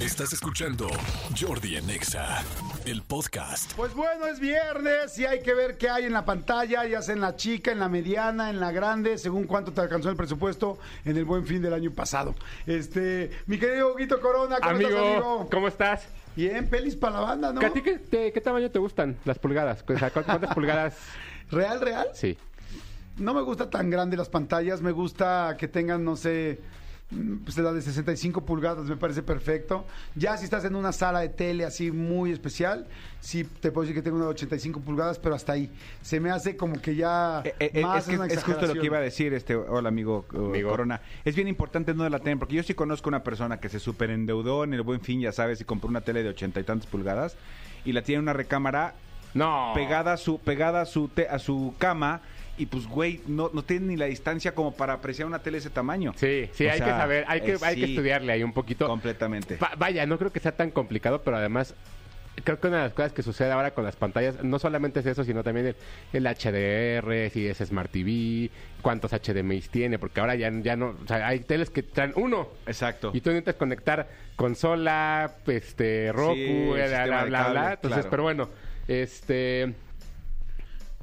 Estás escuchando Jordi en Exa, el podcast. Pues bueno, es viernes y hay que ver qué hay en la pantalla, ya sea en la chica, en la mediana, en la grande, según cuánto te alcanzó el presupuesto en el buen fin del año pasado. Este, mi querido Huguito Corona, ¿cómo Amigo, estás, amigo? ¿cómo estás? Bien, pelis para la banda, ¿no? ¿A ti qué, te- qué tamaño te gustan las pulgadas? O sea, ¿cu- ¿Cuántas pulgadas? ¿Real, real? Sí. No me gusta tan grande las pantallas, me gusta que tengan, no sé, pues la de 65 pulgadas, me parece perfecto. Ya si estás en una sala de tele así muy especial, sí te puedo decir que tengo una de 85 pulgadas, pero hasta ahí. Se me hace como que ya Eh, eh, más es, que una es justo lo que iba a decir este hola amigo, Amigo. Corona es bien importante no la tener porque yo sí conozco una persona que se superendeudó en el buen fin ya sabes y compró una tele de ochenta y tantas pulgadas y la tiene en una recámara No. pegada a su pegada a su te- a su cama y pues güey no no tiene ni la distancia como para apreciar una tele de ese tamaño Sí, sí, O hay sea, que saber, hay que, eh, hay que estudiarle ahí un poquito. completamente Va- vaya, no creo que sea tan complicado, pero además creo que una de las cosas que sucede ahora con las pantallas, no solamente es eso, sino también el, el HDR, si es Smart TV, cuántos HDMI tiene, porque ahora ya, ya no, o sea, hay teles que traen uno. exacto Y tú necesitas conectar consola, este, Roku, Sí, bla, bla, bla. Entonces, claro. pero bueno, este,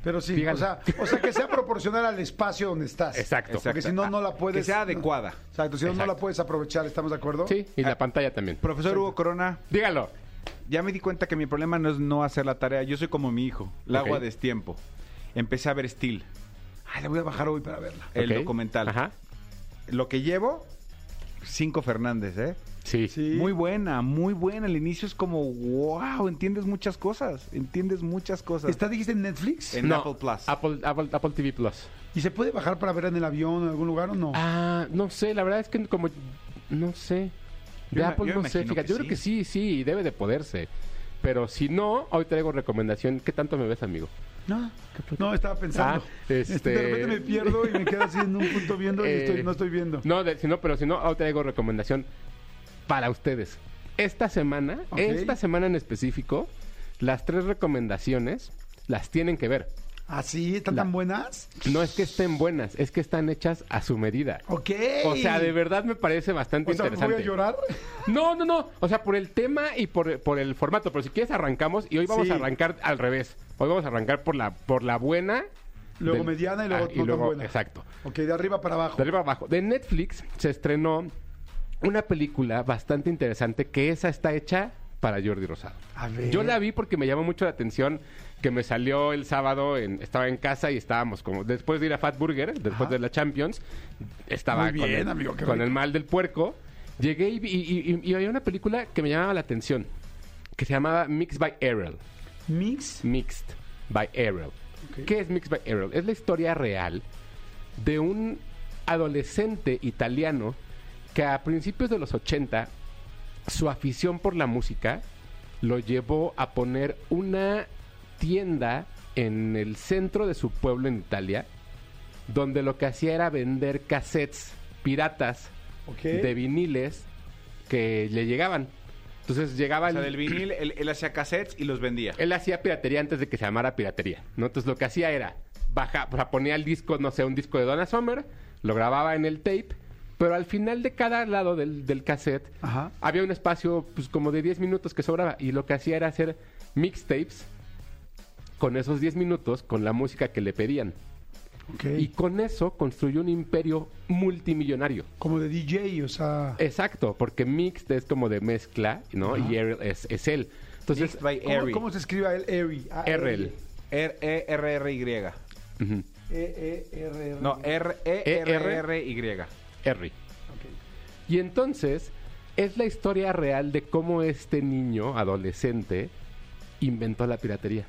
Pero sí, o sea, o sea, que sea proporcional al espacio donde estás. exacto. Porque si no, no la puedes... que sea adecuada Exacto, si no, no la puedes aprovechar, ¿estamos de acuerdo? Sí, y Ah, la pantalla también. profesor Hugo Corona Dígalo. Ya me di cuenta que mi problema no es no hacer la tarea. Yo soy como mi hijo. La hago a destiempo. Empecé a ver Steel, Ay, la voy a bajar hoy para verla. el Ok. documental. Ajá. Lo que llevo, Cinco Fernández, ¿eh? Sí. Sí. Muy buena, muy buena. El inicio es como, wow, entiendes muchas cosas. Entiendes muchas cosas. ¿Está, dijiste, en Netflix? En No, Apple Plus. Apple, Apple, Apple TV Plus. ¿Y se puede bajar para ver en el avión o en algún lugar o no? Ah, no sé, la verdad es que como no sé. De Yo Apple yo no sé, fíjate, que yo creo que sí, sí, debe de poderse. Pero si no, hoy traigo recomendación. ¿Qué tanto me ves, amigo? No, no, estaba pensando. Ah, este- De repente me pierdo y me quedo así en un punto viendo y Eh, estoy- no estoy viendo. No, de- si no, pero si no, hoy traigo recomendación para ustedes. Esta semana, esta semana en específico, las tres recomendaciones las tienen que ver. ¿Ah, sí? ¿Están La- tan buenas? No es que estén buenas, es que están hechas a su medida. Ok. O sea, de verdad me parece bastante O sea, interesante. ¿voy a llorar? No, no, no. O sea, por el tema y por, por el formato. Pero si quieres arrancamos y hoy vamos Sí. a arrancar al revés. Hoy vamos a arrancar por la, por la buena. Luego del- mediana y luego Ah, no tan buena. Exacto. Ok, de arriba para abajo. De arriba abajo. De Netflix se estrenó una película bastante interesante que esa está hecha para Jordi Rosado. A ver. Yo la vi porque me llamó mucho la atención que me salió el sábado, en, estaba en casa y estábamos como, después de ir a Fat Burger, después Ajá. de la Champions, estaba Muy bien, con, el, amigo, qué con rico. el mal del puerco, llegué y, vi- y, y- y había una película que me llamaba la atención, que se llamaba Mixed by Errol. Mix. Mixed by Errol. ¿Qué es Mixed by Errol? Es la historia real de un adolescente italiano que a principios de los 80 su afición por la música lo llevó a poner una tienda en el centro de su pueblo en Italia donde lo que hacía era vender cassettes piratas de viniles que le llegaban. Entonces llegaba O sea, el- del vinil, él, él hacía cassettes y los vendía. él hacía piratería antes de que se llamara piratería, ¿no? Entonces lo que hacía era, baja, o sea, ponía el disco, no sé, un disco de Donna Summer, lo grababa en el tape, pero al final de cada lado del, del cassette Ajá. había un espacio pues como de 10 minutos que sobraba y lo que hacía era hacer mixtapes con esos 10 minutos con la música que le pedían. Y con eso construyó un imperio multimillonario. Como de DJ, o sea... Exacto, porque mixed es como de mezcla, ¿no? Ajá. Y Ariel es, es él. Entonces, by ¿Cómo, se escribe él? Eri. Ah, RL. R E R R Y. ujú, E, E, R, R. No, R Y. Entonces es la historia real de cómo este niño, adolescente, inventó la piratería.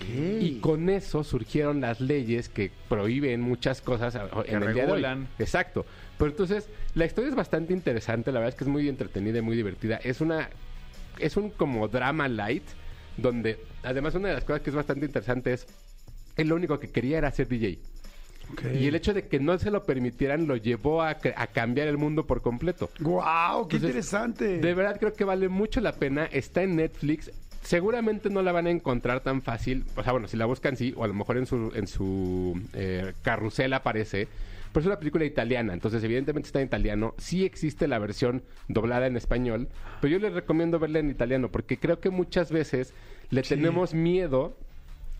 Y con eso surgieron las leyes que prohíben muchas cosas en el día de hoy. Exacto. Pero entonces, la historia es bastante interesante, la verdad es que es muy entretenida y muy divertida. Es una es un como drama light donde además una de las cosas que es bastante interesante es él lo único que quería era ser DJ. Y el hecho de que no se lo permitieran lo llevó a, a cambiar el mundo por completo. ¡Guau! ¡Qué Entonces, interesante! De verdad creo que vale mucho la pena. Está en Netflix. Seguramente no la van a encontrar tan fácil. O sea, bueno, si la buscan sí, o a lo mejor en su, en su eh, carrusel aparece. pero es una película italiana, entonces evidentemente está en italiano. Sí existe la versión doblada en español, pero yo les recomiendo verla en italiano porque creo que muchas veces le tenemos miedo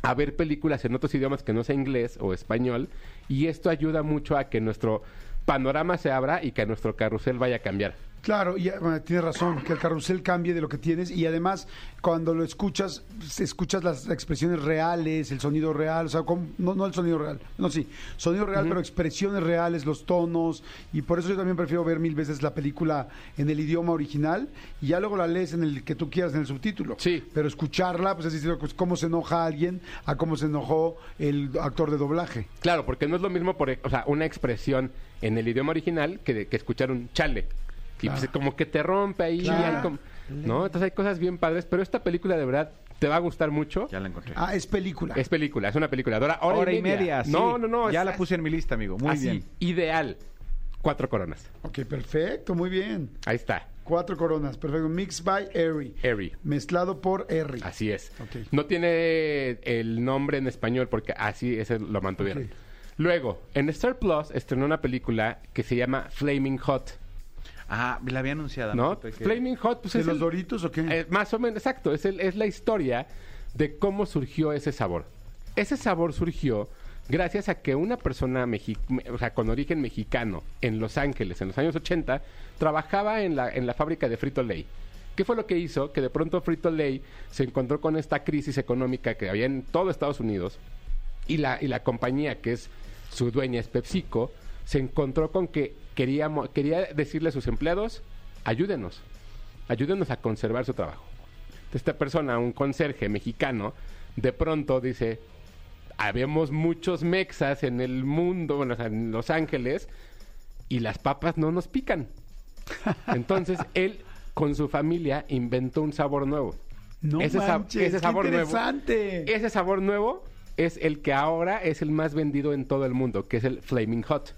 a ver películas en otros idiomas que no sea inglés o español y esto ayuda mucho a que nuestro panorama se abra y que nuestro carrusel vaya a cambiar. Claro, y eh, tienes razón, que el carrusel cambie de lo que tienes y además cuando lo escuchas, escuchas las expresiones reales, el sonido real, o sea, no, no el sonido real, no, sí, sonido real, pero expresiones reales, los tonos, y por eso yo también prefiero ver mil veces la película en el idioma original y ya luego la lees en el que tú quieras, en el subtítulo. Sí. Pero escucharla, pues es decir, pues, cómo se enoja alguien a cómo se enojó el actor de doblaje. Claro, porque no es lo mismo, por, e- o sea, una expresión en el idioma original que, que escuchar un chale. Y Claro. pues, como que te rompe ahí. Claro. hay como- ¿no? Entonces hay cosas bien padres, pero esta película de verdad te va a gustar mucho. Ya la encontré. Ah, es película. Es película, es una película. Dura hora, Hora y media. sí. No, no, no. Ya es- la puse en mi lista, amigo. Muy así, bien. ideal. Cuatro coronas. Ok, perfecto, muy bien. Ahí está. Cuatro coronas, perfecto. Mixed by Eri. Eri. Mezclado por Eri. Así es. No tiene el nombre en español porque así ese lo mantuvieron. Luego, en Star Plus estrenó una película que se llama Flaming Hot. Ah, la había anunciado. ¿No? que- Flaming Hot, pues ¿De es los el- Doritos o qué? Eh, más o menos, exacto. Es, el- es la historia de cómo surgió ese sabor. Ese sabor surgió gracias a que una persona o sea, con origen mexicano en Los Ángeles en los años 80 trabajaba en la, en la fábrica de Frito Lay. ¿Qué fue lo que hizo? Que de pronto Frito Lay se encontró con esta crisis económica que había en todo Estados Unidos y la, y la compañía que es su dueña es PepsiCo, se encontró con que quería, decirle a sus empleados, ayúdenos, ayúdenos a conservar su trabajo. Esta persona, un conserje mexicano, de pronto dice, habemos muchos mexas en el mundo, bueno, en Los Ángeles, y las papas no nos pican. Entonces, él con su familia inventó un sabor nuevo. no ese manches, ese qué sabor nuevo. interesante. Ese sabor nuevo es el que ahora es el más vendido en todo el mundo, que es el Flaming Hot.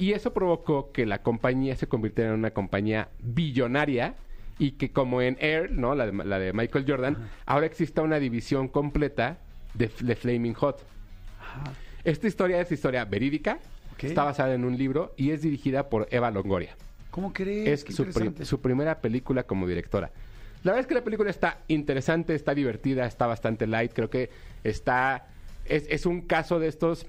Y eso provocó que la compañía se convirtiera en una compañía billonaria y que como en Air, ¿no? La de, la de Michael Jordan, ahora exista una división completa de, de Flaming Hot. Esta historia es historia verídica, está basada en un libro y es dirigida por Eva Longoria ¿Cómo crees? es su, pri- interesante. su primera película como directora. La verdad es que la película está interesante, está divertida, está bastante light. Creo que está. Es, es un caso de estos.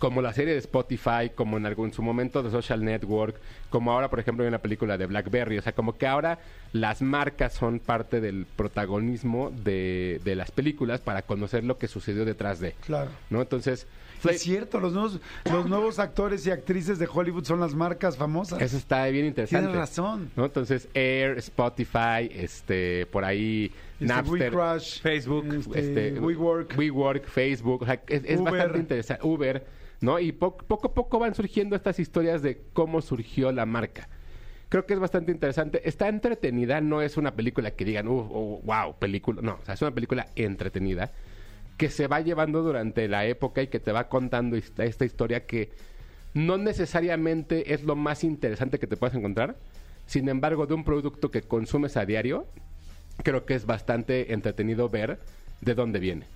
Como la serie de Spotify, como en algún su momento de Social Network, como ahora, por ejemplo, hay una película de Blackberry. O sea, como que ahora las marcas son parte del protagonismo de, de las películas para conocer lo que sucedió detrás de. Claro. ¿No? Entonces. Es cierto, los nuevos, los nuevos actores y actrices de Hollywood son las marcas famosas. Eso está bien interesante. Tienes razón. ¿no? Entonces, Air, Spotify, este, por ahí, Este, Napster, WeCrush, Facebook, este, este, WeWork. WeWork, Facebook, o sea, es, bastante interesante. Uber, ¿no? Y po- poco a poco van surgiendo estas historias de cómo surgió la marca. Creo que es bastante interesante. Está entretenida, no es una película que digan, uh, oh, wow, película. No, o sea, es una película entretenida que se va llevando durante la época y que te va contando esta, esta historia que no necesariamente es lo más interesante que te puedas encontrar. Sin embargo, de un producto que consumes a diario, creo que es bastante entretenido ver de dónde viene.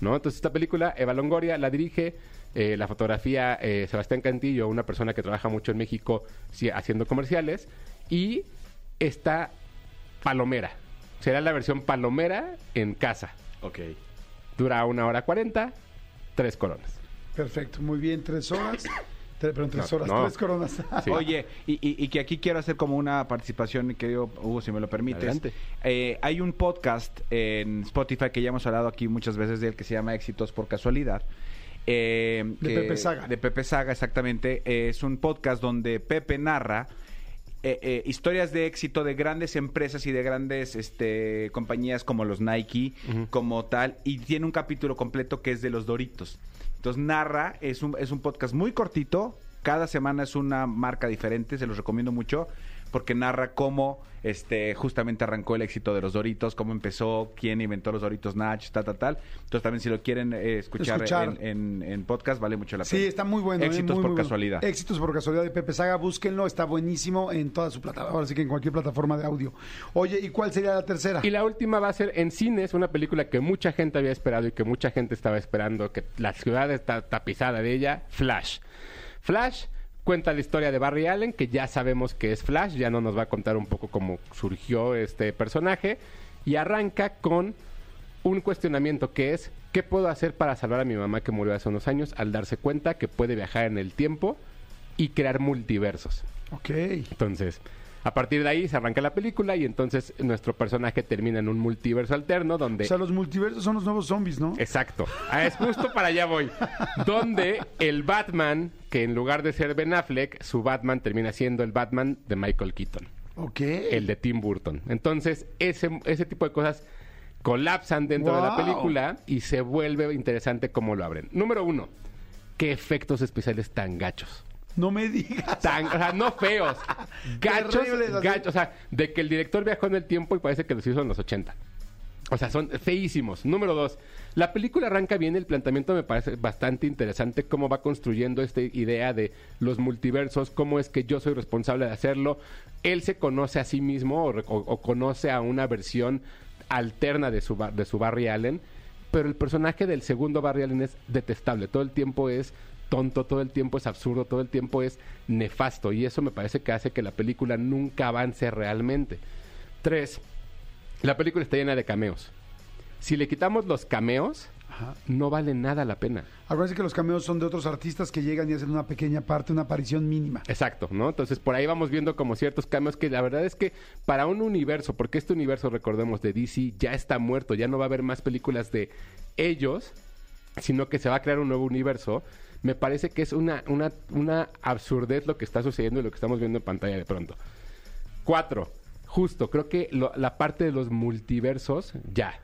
¿no? Entonces, esta película, Eva Longoria la dirige, eh, la fotografía, eh, Sebastián Cantillo, una persona que trabaja mucho en México sí, haciendo comerciales, y está Palomera. Será la versión Palomera en casa. Ok. Dura una hora cuarenta, tres coronas. Perfecto, muy bien, tres horas. Perdón, tres No, horas, no. tres coronas. Sí. Oye, y, y- y que aquí quiero hacer como una participación, querido Hugo, si me lo permites. Adelante. Eh, hay un podcast en Spotify que ya hemos hablado aquí muchas veces de él que se llama Éxitos por Casualidad. Eh, De que- Pepe Saga. De Pepe Saga, exactamente. Eh, es un podcast donde Pepe narra eh, eh, historias de éxito de grandes empresas y de grandes este, compañías como los Nike, como tal, y tiene un capítulo completo que es de los Doritos. Entonces narra, es un, es un podcast muy cortito, cada semana es una marca diferente, se los recomiendo mucho, porque narra cómo este, justamente arrancó el éxito de los Doritos, cómo empezó, quién inventó los Doritos Natch, tal, tal, tal. Entonces también si lo quieren eh, escuchar, Escuchar. En, en- en podcast, vale mucho la pena. Sí, está muy bueno. ¿eh? Éxitos Muy, por muy bueno. casualidad. Éxitos por casualidad de Pepe Saga, búsquenlo, está buenísimo en toda su plataforma, ahora sí que en cualquier plataforma de audio. Oye, ¿y cuál sería la tercera? Y la última va a ser en cines, una película que mucha gente había esperado y que mucha gente estaba esperando, que la ciudad está tapizada de ella, Flash. Flash cuenta la historia de Barry Allen, que ya sabemos que es Flash, ya no nos va a contar un poco cómo surgió este personaje, y arranca con un cuestionamiento que es, ¿qué puedo hacer para salvar a mi mamá que murió hace unos años al darse cuenta que puede viajar en el tiempo y crear multiversos? Ok. Entonces, a partir de ahí se arranca la película y entonces nuestro personaje termina en un multiverso alterno donde... O sea, los multiversos son los nuevos zombies, ¿no? Exacto. Ah, es justo para allá voy. Donde el Batman, que en lugar de ser Ben Affleck, su Batman termina siendo el Batman de Michael Keaton, Ok. el de Tim Burton. Entonces, ese, ese tipo de cosas colapsan dentro de la película y se vuelve interesante cómo lo abren. Número uno, ¿qué efectos especiales tan gachos? No me digas. Tan, o sea, no feos, gachos, Terribles, así. gachos. O sea, de que el director viajó en el tiempo y parece que los hizo en los 80. O sea, son feísimos. Número dos, la película arranca bien, el planteamiento me parece bastante interesante, cómo va construyendo esta idea de los multiversos, cómo es que yo soy responsable de hacerlo. Él se conoce a sí mismo o, o- o conoce a una versión alterna de su, de su Barry Allen, pero el personaje del segundo Barry Allen es detestable. Todo el tiempo es tonto, todo el tiempo es absurdo, todo el tiempo es nefasto. Y eso me parece que hace que la película nunca avance realmente. Tres, la película está llena de cameos. Si le quitamos los cameos, Ajá. no vale nada la pena. Acuérdense que los cameos son de otros artistas que llegan y hacen una pequeña parte, una aparición mínima. Exacto, ¿no? Entonces por ahí vamos viendo como ciertos cambios que la verdad es que para un universo, porque este universo, recordemos, de DC ya está muerto, ya no va a haber más películas de ellos, sino que se va a crear un nuevo universo. Me parece que es una, una, una absurdez lo que está sucediendo y lo que estamos viendo en pantalla de pronto. Cuatro, justo, creo que lo- la parte de los multiversos, ya.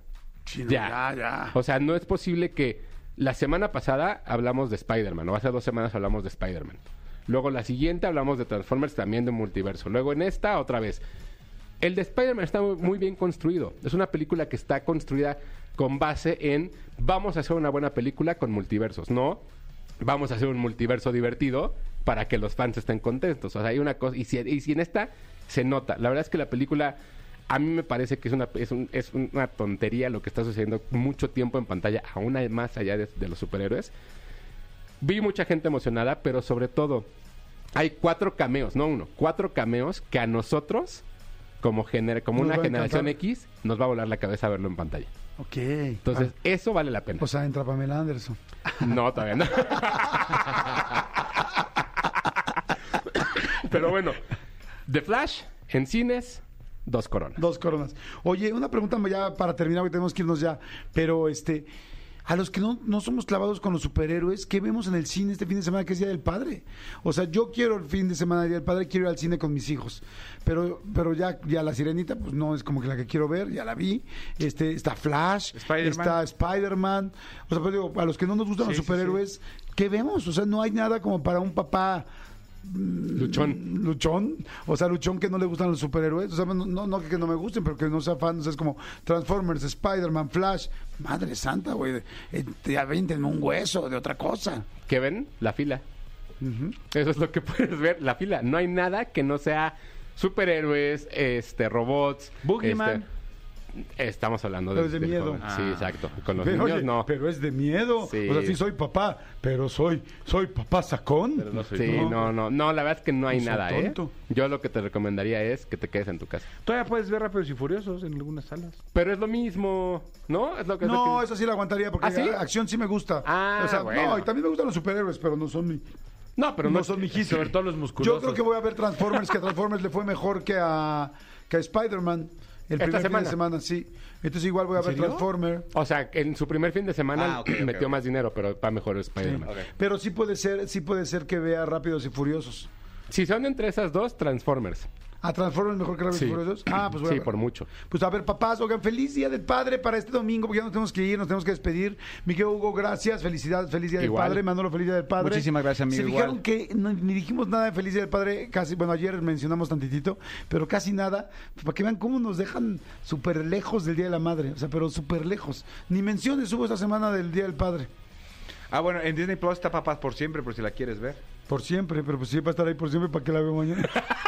Ya. ya, ya. O sea, no es posible que la semana pasada hablamos de Spider-Man, o hace dos semanas hablamos de Spider-Man. Luego la siguiente hablamos de Transformers también de multiverso. Luego en esta otra vez. El de Spider-Man está muy, muy bien construido. Es una película que está construida con base en vamos a hacer una buena película con multiversos, no vamos a hacer un multiverso divertido para que los fans estén contentos. O sea, hay una cosa y si, y si en esta se nota. La verdad es que la película a mí me parece que es una, es, un- es una tontería lo que está sucediendo mucho tiempo en pantalla, aún más allá de, de los superhéroes. Vi mucha gente emocionada, pero sobre todo hay cuatro cameos, no uno, cuatro cameos que a nosotros, como, gener- como Nos una generación. X, nos va a volar la cabeza verlo en pantalla. Ok. Entonces, eso vale la pena. Ah, o sea, entra Pamela Anderson. No, todavía no. Pero bueno, The Flash en cines, dos coronas. Dos coronas. Oye, una pregunta ya para terminar, porque tenemos que irnos ya. Pero este, a los que no, no somos clavados con los superhéroes, ¿qué vemos en el cine este fin de semana que es Día del Padre? O sea, yo quiero el fin de semana de Día del Padre, quiero ir al cine con mis hijos. Pero, pero ya, ya la sirenita, pues no es como que la que quiero ver, ya la vi. Este, está Flash, Spider-Man. está Spider-Man. O sea, pues digo, a los que no nos gustan Sí, los sí, sí. superhéroes, ¿qué vemos? O sea, no hay nada como para un papá Luchón. luchón, o sea, luchón que no le gustan los superhéroes, o sea, no, no, no que no me gusten, pero que no sea fan, o sea, es como Transformers, Spider-Man, Flash, madre santa, güey, eh, te avienten un hueso de otra cosa. ¿Qué ven? La fila. Eso es lo que puedes ver, la fila. No hay nada que no sea superhéroes, este, robots. Boogeyman. este, estamos hablando Pero de, es de miedo. joven. Sí, Ah. exacto. Con los pero, niños oye, no. pero es de miedo, Sí. o sea, sí soy papá, pero soy, soy papá sacón. Pero no soy Sí, No. no, no, no, la verdad es que no hay No nada, ¿eh? tonto. Yo lo que te recomendaría es que te quedes en tu casa. Todavía puedes ver Rápidos y Furiosos en algunas salas. Pero es lo mismo, ¿no? Es lo que es lo No, que- eso sí la aguantaría porque ¿Ah, sí? acción sí me gusta. Ah, o sea, bueno. no, y también me gustan los superhéroes, pero no son mi No, pero no, no, son mi hit. Sobre todo los musculosos. Yo creo que voy a ver Transformers, que a Transformers le fue mejor que a, que a Spider-Man. El ¿Esta primer fin semana? de semana, sí. Entonces igual voy a ver serio? Transformer. O sea, en su primer fin de semana Ah, metió más dinero, pero va mejor Spider-Man. Pero sí puede ser, sí puede ser que vea Rápidos y Furiosos. Si son entre esas dos, Transformers. ¿A Transformers mejor que Rápidos y Sí. Furiosos? Ah, pues a Sí, por mucho. Pues a ver, papás, oigan, feliz día del padre para este domingo, porque ya nos tenemos que ir, nos tenemos que despedir. Miguel Hugo, gracias, felicidades, feliz día Igual. del padre, Manolo, feliz día del padre. Muchísimas gracias, amigo, Se igual. fijaron que no- ni dijimos nada de feliz día del padre, casi, bueno, ayer mencionamos tantitito, pero casi nada, pues, para que vean cómo nos dejan súper lejos del día de la madre, o sea, pero súper lejos. Ni menciones hubo esta semana del día del padre. Ah, bueno, en Disney Plus está Papás por siempre, por si la quieres ver. Por siempre, pero pues sí, va a estar ahí por siempre para que la vea mañana.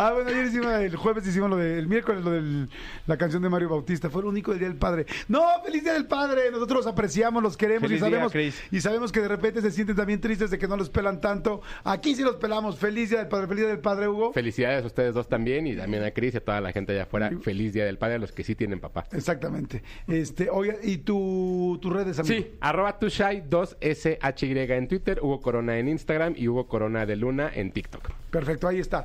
Ah, bueno, ayer hicimos, el jueves hicimos lo del miércoles, lo de la canción de Mario Bautista. Fue el único del Día del Padre. No, feliz Día del Padre. Nosotros los apreciamos, los queremos y Feliz sabemos, y sabemos que de repente se sienten también tristes de que no los pelan tanto. Aquí sí los pelamos. Feliz Día del Padre. Feliz Día del Padre, Hugo. Felicidades a ustedes dos también y también a Cris y a toda la gente allá afuera. Feliz Día del Padre a los que sí tienen papá. Exactamente. Este, oye, ¿y tu, tus redes, amigo? Sí, arroba tushai 2SHY en Twitter, Hugo Corona en Instagram y Hugo Corona de Luna en TikTok. Perfecto, ahí está.